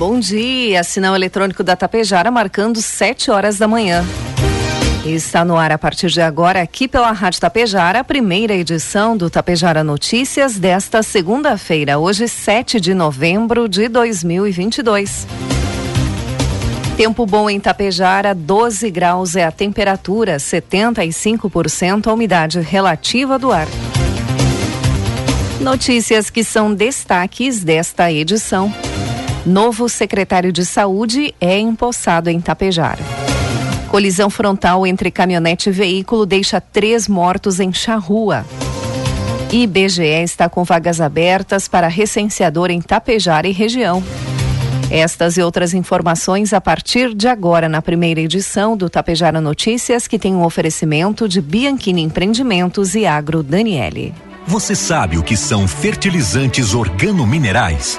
Bom dia, sinal eletrônico da Tapejara marcando 7 horas da manhã. Está no ar a partir de agora, aqui pela Rádio Tapejara, a primeira edição do Tapejara Notícias desta segunda-feira, hoje 7 de novembro de 2022. Tempo bom em Tapejara, 12 graus é a temperatura, 75% a umidade relativa do ar. Notícias que são destaques desta edição. Novo secretário de Saúde é empossado em Tapejara. Colisão frontal entre caminhonete e veículo deixa três mortos em Charrua. IBGE está com vagas abertas para recenseador em Tapejara e região. Estas e outras informações a partir de agora na primeira edição do Tapejara Notícias, que tem um oferecimento de Bianchini Empreendimentos e Agro Daniele. Você sabe o que são fertilizantes organominerais?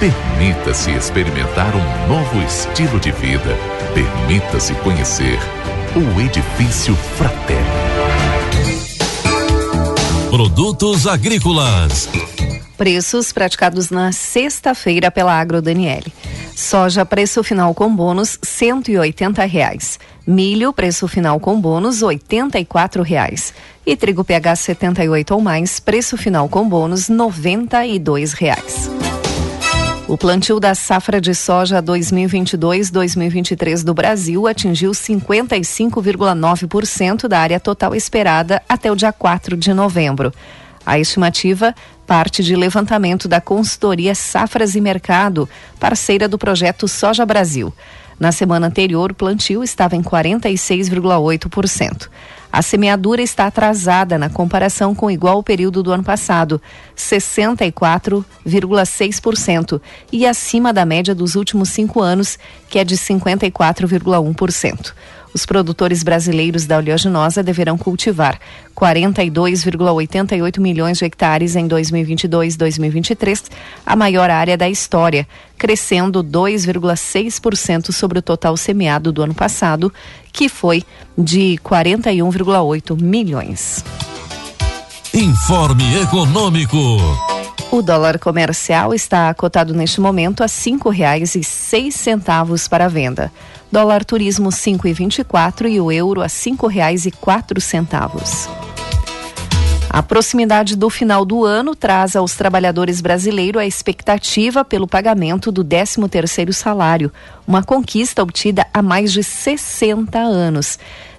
Permita-se experimentar um novo estilo de vida. Permita-se conhecer o Edifício Fratelli. Produtos agrícolas. Preços praticados na sexta-feira pela Agro Daniele. Soja preço final com bônus R$ reais. Milho preço final com bônus R$ reais. E trigo PH 78 ou mais preço final com bônus R$ reais. O plantio da safra de soja 2022-2023 do Brasil atingiu 55,9% da área total esperada até o dia 4 de novembro. A estimativa parte de levantamento da consultoria Safras e Mercado, parceira do projeto Soja Brasil. Na semana anterior, o plantio estava em 46,8%. A semeadura está atrasada na comparação com o igual período do ano passado, 64,6%, e acima da média dos últimos cinco anos, que é de 54,1%. Os produtores brasileiros da oleaginosa deverão cultivar 42,88 milhões de hectares em 2022-2023, a maior área da história, crescendo 2,6% sobre o total semeado do ano passado, que foi de 41,8 milhões. Informe Econômico. O dólar comercial está cotado neste momento a cinco reais e seis centavos para venda. Dólar turismo cinco e vinte quatro o euro a quatro centavos. A proximidade do final do ano traz aos trabalhadores brasileiros a expectativa pelo pagamento do 13º salário, uma conquista obtida há mais de 60 anos.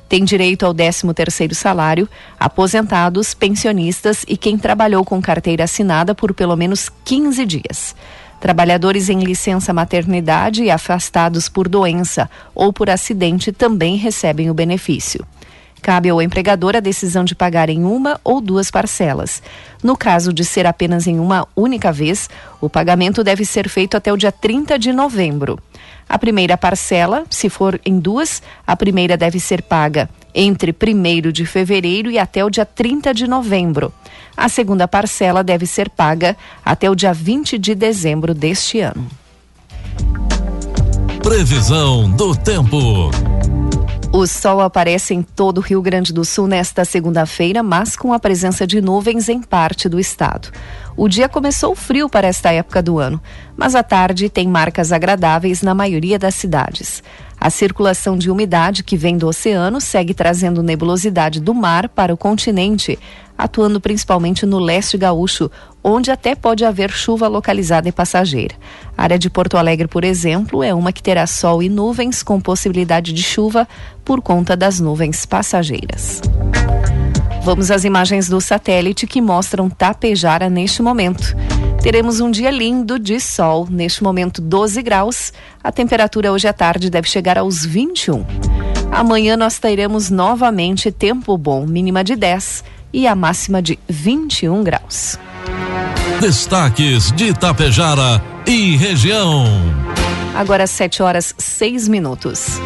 Tem direito ao 13º salário aposentados, pensionistas e quem trabalhou com carteira assinada por pelo menos 15 dias. Trabalhadores em licença maternidade e afastados por doença ou por acidente também recebem o benefício. Cabe ao empregador a decisão de pagar em uma ou duas parcelas. No caso de ser apenas em uma única vez, o pagamento deve ser feito até o dia 30 de novembro. A primeira parcela, se for em duas, a primeira deve ser paga entre 1 de fevereiro e até o dia 30 de novembro. A segunda parcela deve ser paga até o dia 20 de dezembro deste ano. Previsão do tempo. O sol aparece em todo o Rio Grande do Sul nesta segunda-feira, mas com a presença de nuvens em parte do estado. O dia começou frio para esta época do ano, mas a tarde tem marcas agradáveis na maioria das cidades. A circulação de umidade que vem do oceano segue trazendo nebulosidade do mar para o continente, atuando principalmente no leste gaúcho, onde até pode haver chuva localizada e passageira. A área de Porto Alegre, por exemplo, é uma que terá sol e nuvens com possibilidade de chuva por conta das nuvens passageiras. Vamos às imagens do satélite que mostram Tapejara neste momento. Teremos um dia lindo de sol, neste momento 12 graus. A temperatura hoje à tarde deve chegar aos 21. Amanhã nós teremos novamente tempo bom, mínima de 10 e a máxima de 21 graus. Destaques de Tapejara e região. Agora 7 horas 6 minutos.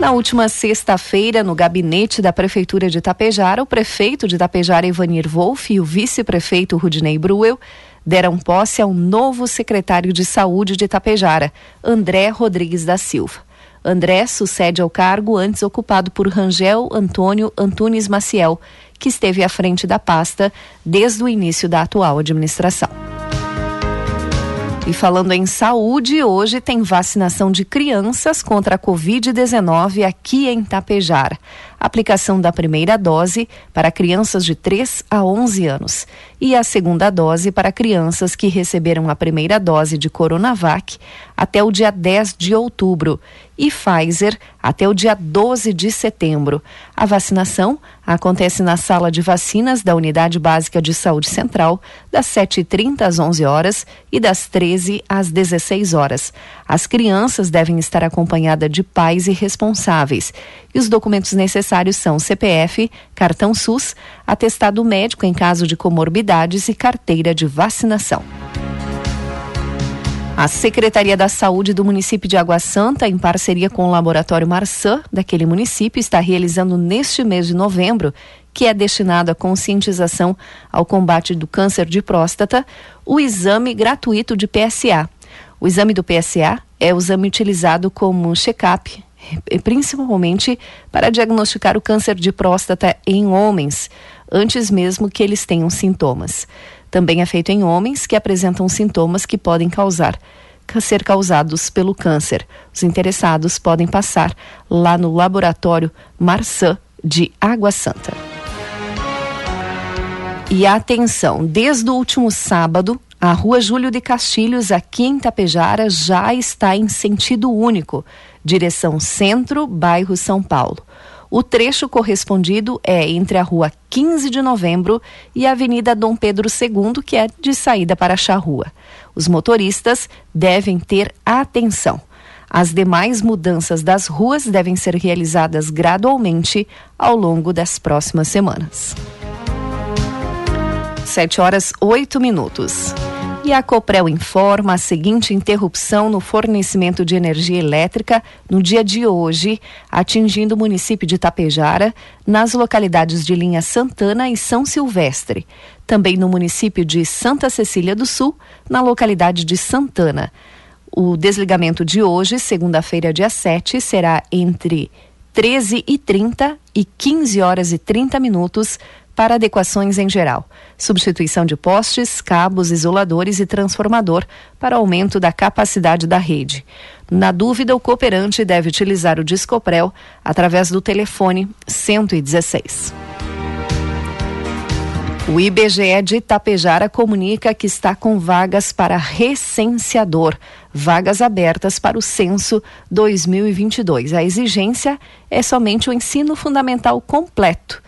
Na última sexta-feira, no gabinete da Prefeitura de Itapejara, o prefeito de Itapejara, Ivanir Wolff, e o vice-prefeito Rudinei Bruel deram posse ao novo secretário de Saúde de Itapejara, André Rodrigues da Silva. André sucede ao cargo antes ocupado por Rangel Antônio Antunes Maciel, que esteve à frente da pasta desde o início da atual administração. E falando em saúde, hoje tem vacinação de crianças contra a Covid-19 aqui em Tapejar. Aplicação da primeira dose para crianças de 3 a 11 anos e a segunda dose para crianças que receberam a primeira dose de Coronavac até o dia 10 de outubro e Pfizer até o dia 12 de setembro. A vacinação acontece na sala de vacinas da Unidade Básica de Saúde Central, das 7h30 às 11 horas e das 13 às 16 horas. As crianças devem estar acompanhadas de pais e responsáveis. E os documentos necessários são CPF, cartão SUS, atestado médico em caso de comorbidades e carteira de vacinação. A Secretaria da Saúde do município de Água Santa, em parceria com o Laboratório Marçã daquele município, está realizando neste mês de novembro, que é destinado à conscientização ao combate do câncer de próstata, o exame gratuito de PSA. O exame do PSA é o exame utilizado como check-up, principalmente para diagnosticar o câncer de próstata em homens, antes mesmo que eles tenham sintomas. Também é feito em homens que apresentam sintomas que podem causar ser causados pelo câncer. Os interessados podem passar lá no laboratório Marçã de Água Santa. E atenção, desde o último sábado, a Rua Júlio de Castilhos, aqui em Tapejara, já está em sentido único, direção centro, bairro São Paulo. O trecho correspondido é entre a rua 15 de novembro e a Avenida Dom Pedro II, que é de saída para a Charrua. Os motoristas devem ter atenção. As demais mudanças das ruas devem ser realizadas gradualmente ao longo das próximas semanas. 7 horas 8 minutos. E a Coprel informa a seguinte interrupção no fornecimento de energia elétrica no dia de hoje, atingindo o município de Tapejara, nas localidades de Linha Santana e São Silvestre. Também no município de Santa Cecília do Sul, na localidade de Santana. O desligamento de hoje, segunda-feira, dia 7, será entre 13h30 e 15 horas e 30 minutos para adequações em geral, substituição de postes, cabos, isoladores e transformador para aumento da capacidade da rede. Na dúvida, o cooperante deve utilizar o Discoprel através do telefone 116. O IBGE de Itapejara comunica que está com vagas para recenseador, vagas abertas para o censo 2022. A exigência é somente o ensino fundamental completo.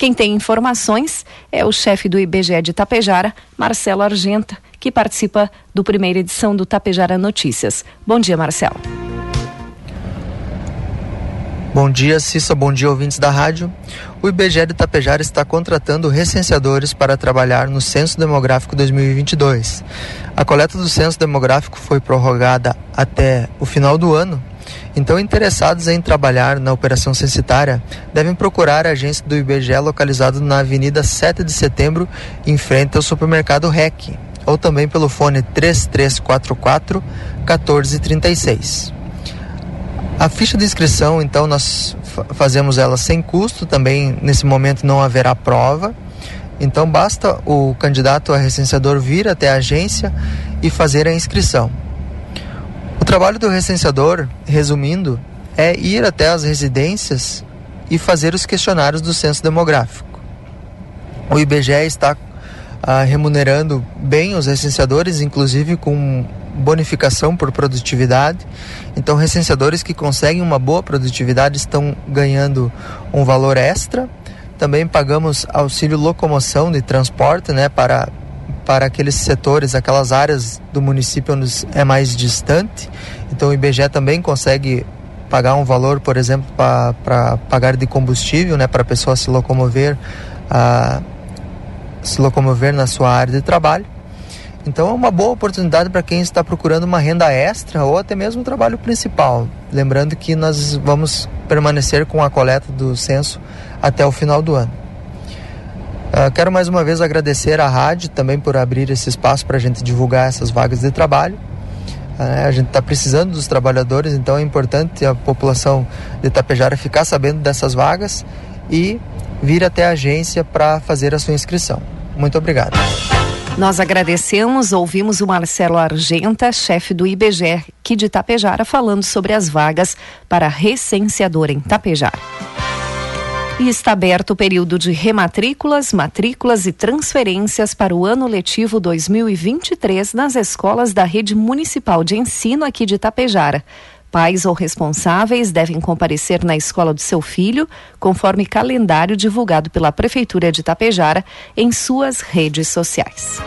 Quem tem informações é o chefe do IBGE de Tapejara, Marcelo Argenta, que participa do primeira edição do Tapejara Notícias. Bom dia, Marcelo. Bom dia, Cissa. Bom dia, ouvintes da rádio. O IBGE de Tapejara está contratando recenseadores para trabalhar no Censo Demográfico 2022. A coleta do Censo Demográfico foi prorrogada até o final do ano então, interessados em trabalhar na operação censitária devem procurar a agência do IBGE localizado na Avenida 7 de Setembro, em frente ao supermercado REC, ou também pelo fone 3344 1436. A ficha de inscrição, então, nós fazemos ela sem custo, também nesse momento não haverá prova. Então basta o candidato a recenseador vir até a agência e fazer a inscrição. Trabalho do recenseador, resumindo, é ir até as residências e fazer os questionários do censo demográfico. O IBGE está ah, remunerando bem os recenseadores, inclusive com bonificação por produtividade. Então, recenseadores que conseguem uma boa produtividade estão ganhando um valor extra. Também pagamos auxílio locomoção de transporte, né, para para aqueles setores, aquelas áreas do município onde é mais distante. Então, o IBGE também consegue pagar um valor, por exemplo, para pagar de combustível, né, para a pessoa se locomover, se locomover na sua área de trabalho. Então é uma boa oportunidade para quem está procurando uma renda extra ou até mesmo um trabalho principal. Lembrando que nós vamos permanecer com a coleta do censo até o final do ano. Uh, quero mais uma vez agradecer à rádio também por abrir esse espaço para a gente divulgar essas vagas de trabalho. Uh, a gente está precisando dos trabalhadores, então é importante a população de Itapejara ficar sabendo dessas vagas e vir até a agência para fazer a sua inscrição. Muito obrigado. Nós agradecemos, ouvimos o Marcelo Argenta, chefe do IBGE aqui de Tapejara, falando sobre as vagas para recenseador em Tapejara. E está aberto o período de rematrículas, matrículas e transferências para o ano letivo 2023 nas escolas da rede municipal de ensino aqui de Tapejara. Pais ou responsáveis devem comparecer na escola do seu filho, conforme calendário divulgado pela Prefeitura de Tapejara em suas redes sociais.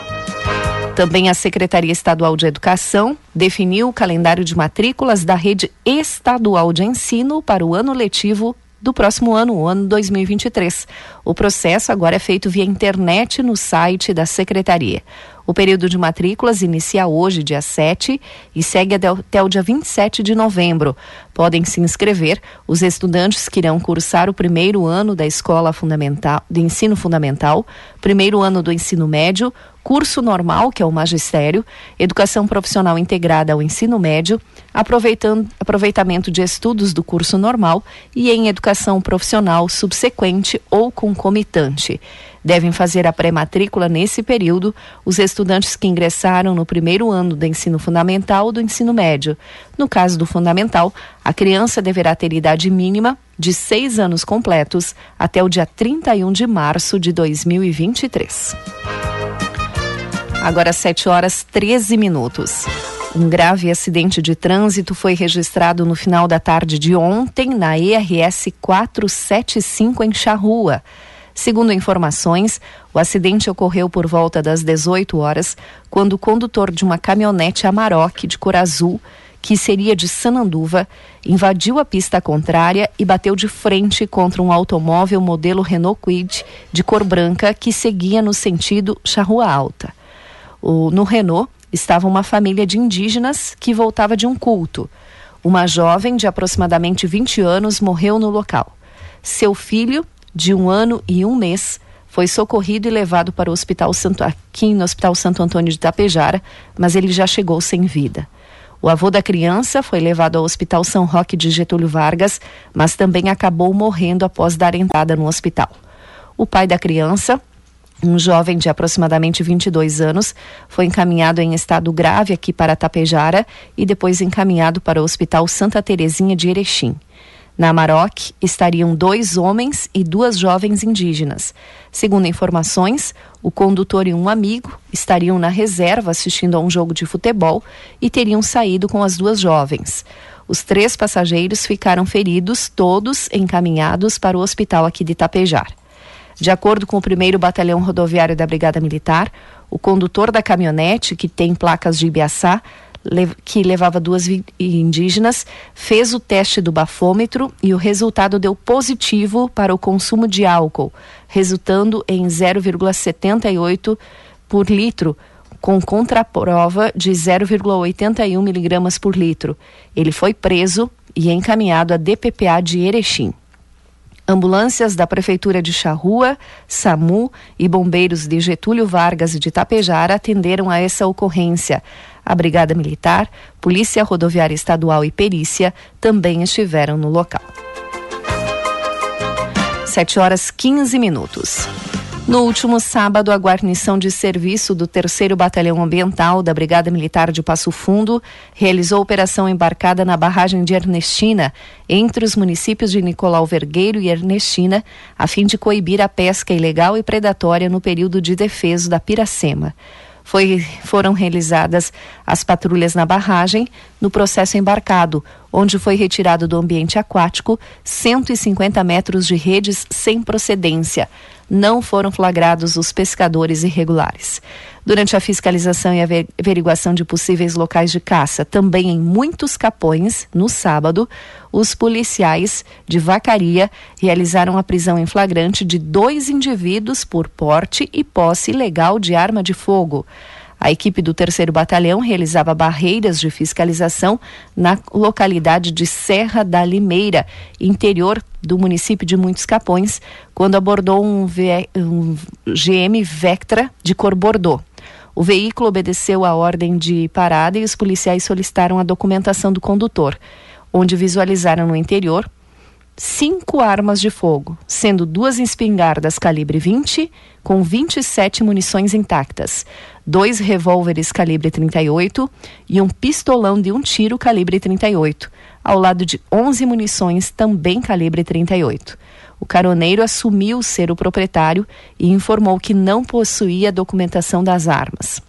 Também a Secretaria Estadual de Educação definiu o calendário de matrículas da rede estadual de ensino para o ano letivo do próximo ano, o ano 2023. O processo agora é feito via internet no site da Secretaria. O período de matrículas inicia hoje, dia 7, e segue até o dia 27 de novembro. Podem se inscrever os estudantes que irão cursar o primeiro ano da escola fundamental, de ensino fundamental, primeiro ano do ensino médio, curso normal, que é o magistério, educação profissional integrada ao ensino médio, aproveitando, aproveitamento de estudos do curso normal e em educação profissional subsequente ou concomitante. Devem fazer a pré-matrícula nesse período os estudantes que ingressaram no primeiro ano do ensino fundamental ou do ensino médio. No caso do fundamental, a criança deverá ter idade mínima de seis anos completos até o dia 31 de março de 2023. Agora 7 horas 13 minutos. Um grave acidente de trânsito foi registrado no final da tarde de ontem na ERS 475 em Charrua. Segundo informações, o acidente ocorreu por volta das 18 horas, quando o condutor de uma caminhonete Amarok de cor azul, que seria de Sananduva, invadiu a pista contrária e bateu de frente contra um automóvel modelo Renault Kwid de cor branca que seguia no sentido Charrua Alta. O, no Renault estava uma família de indígenas que voltava de um culto. Uma jovem de aproximadamente 20 anos morreu no local. Seu filho, de um ano e um mês, foi socorrido e levado para o Hospital Santo no Hospital Santo Antônio de Tapejara, mas ele já chegou sem vida. O avô da criança foi levado ao Hospital São Roque de Getúlio Vargas, mas também acabou morrendo após dar entrada no hospital. O pai da criança, um jovem de aproximadamente 22 anos, foi encaminhado em estado grave aqui para Tapejara e depois encaminhado para o Hospital Santa Terezinha de Erechim. Na Amarok estariam dois homens e duas jovens indígenas. Segundo informações, o condutor e um amigo estariam na reserva assistindo a um jogo de futebol e teriam saído com as duas jovens. Os três passageiros ficaram feridos, todos encaminhados para o hospital aqui de Itapejar. De acordo com o primeiro batalhão rodoviário da Brigada Militar, o condutor da caminhonete, que tem placas de Ibiaçá, que levava duas indígenas, fez o teste do bafômetro e o resultado deu positivo para o consumo de álcool, resultando em 0,78 por litro, com contraprova de 0,81 miligramas por litro. Ele foi preso e encaminhado à DPPA de Erechim. Ambulâncias da Prefeitura de Charrua, SAMU e bombeiros de Getúlio Vargas e de Tapejara atenderam a essa ocorrência. A Brigada Militar, Polícia Rodoviária Estadual e Perícia também estiveram no local. 7 horas 15 minutos. No último sábado, a guarnição de serviço do 3 Batalhão Ambiental da Brigada Militar de Passo Fundo realizou operação embarcada na barragem de Ernestina, entre os municípios de Nicolau Vergueiro e Ernestina, a fim de coibir a pesca ilegal e predatória no período de defeso da Piracema. Foi, foram realizadas as patrulhas na barragem, no processo embarcado, onde foi retirado do ambiente aquático 150 metros de redes sem procedência não foram flagrados os pescadores irregulares. Durante a fiscalização e averiguação de possíveis locais de caça, também em muitos capões, no sábado, os policiais de Vacaria realizaram a prisão em flagrante de dois indivíduos por porte e posse ilegal de arma de fogo. A equipe do terceiro batalhão realizava barreiras de fiscalização na localidade de Serra da Limeira, interior do município de Muitos Capões, quando abordou um, v... um GM Vectra de cor bordô. O veículo obedeceu a ordem de parada e os policiais solicitaram a documentação do condutor, onde visualizaram no interior cinco armas de fogo, sendo duas espingardas calibre 20 com 27 munições intactas, dois revólveres calibre 38 e um pistolão de um tiro calibre 38, ao lado de 11 munições também calibre 38. O caroneiro assumiu ser o proprietário e informou que não possuía documentação das armas.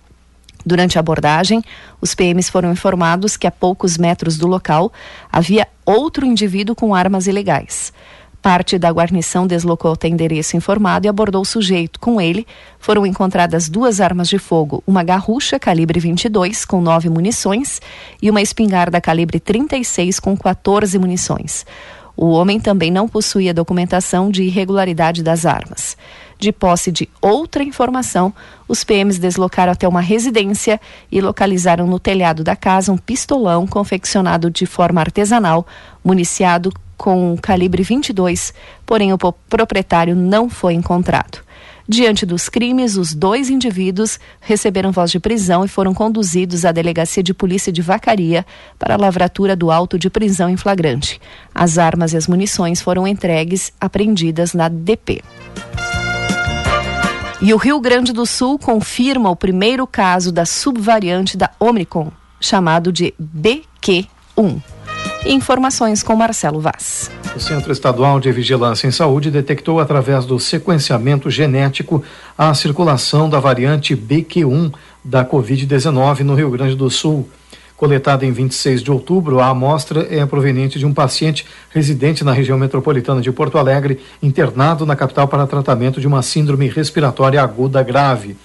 Durante a abordagem, os PMs foram informados que a poucos metros do local havia outro indivíduo com armas ilegais. Parte da guarnição deslocou até endereço informado e abordou o sujeito. Com ele, foram encontradas duas armas de fogo, uma garrucha calibre 22 com nove munições e uma espingarda calibre 36 com 14 munições. O homem também não possuía documentação de irregularidade das armas. De posse de outra informação, os PMs deslocaram até uma residência e localizaram no telhado da casa um pistolão confeccionado de forma artesanal, municiado com calibre 22, porém o proprietário não foi encontrado. Diante dos crimes, os dois indivíduos receberam voz de prisão e foram conduzidos à delegacia de polícia de Vacaria para a lavratura do auto de prisão em flagrante. As armas e as munições foram entregues, apreendidas na DP. E o Rio Grande do Sul confirma o primeiro caso da subvariante da Omicron, chamado de BQ1. Informações com Marcelo Vaz. O Centro Estadual de Vigilância em Saúde detectou através do sequenciamento genético a circulação da variante BQ1 da Covid-19 no Rio Grande do Sul. Coletada em 26 de outubro, a amostra é proveniente de um paciente residente na região metropolitana de Porto Alegre, internado na capital para tratamento de uma síndrome respiratória aguda grave.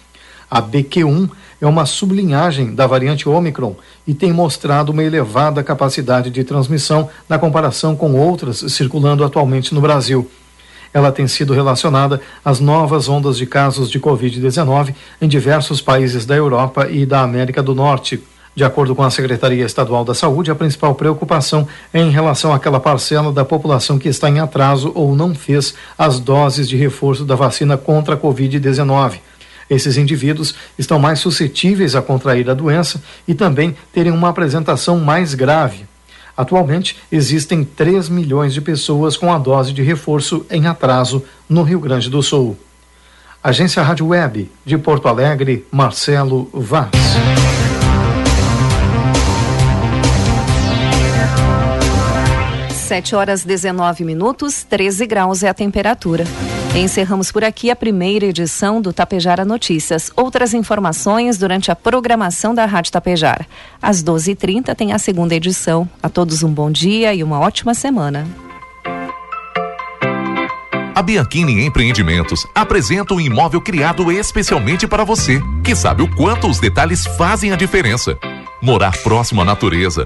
A BQ1 é uma sublinhagem da variante Omicron e tem mostrado uma elevada capacidade de transmissão na comparação com outras circulando atualmente no Brasil. Ela tem sido relacionada às novas ondas de casos de Covid-19 em diversos países da Europa e da América do Norte. De acordo com a Secretaria Estadual da Saúde, a principal preocupação é em relação àquela parcela da população que está em atraso ou não fez as doses de reforço da vacina contra a Covid-19. Esses indivíduos estão mais suscetíveis a contrair a doença e também terem uma apresentação mais grave. Atualmente, existem 3 milhões de pessoas com a dose de reforço em atraso no Rio Grande do Sul. Agência Rádio Web de Porto Alegre, Marcelo Vaz. 7 horas 19 minutos, 13 graus é a temperatura. Encerramos por aqui a primeira edição do Tapejara Notícias. Outras informações durante a programação da Rádio Tapejara. Às 12h30 tem a segunda edição. A todos um bom dia e uma ótima semana. A Bianchini Empreendimentos apresenta um imóvel criado especialmente para você, que sabe o quanto os detalhes fazem a diferença morar próximo à natureza,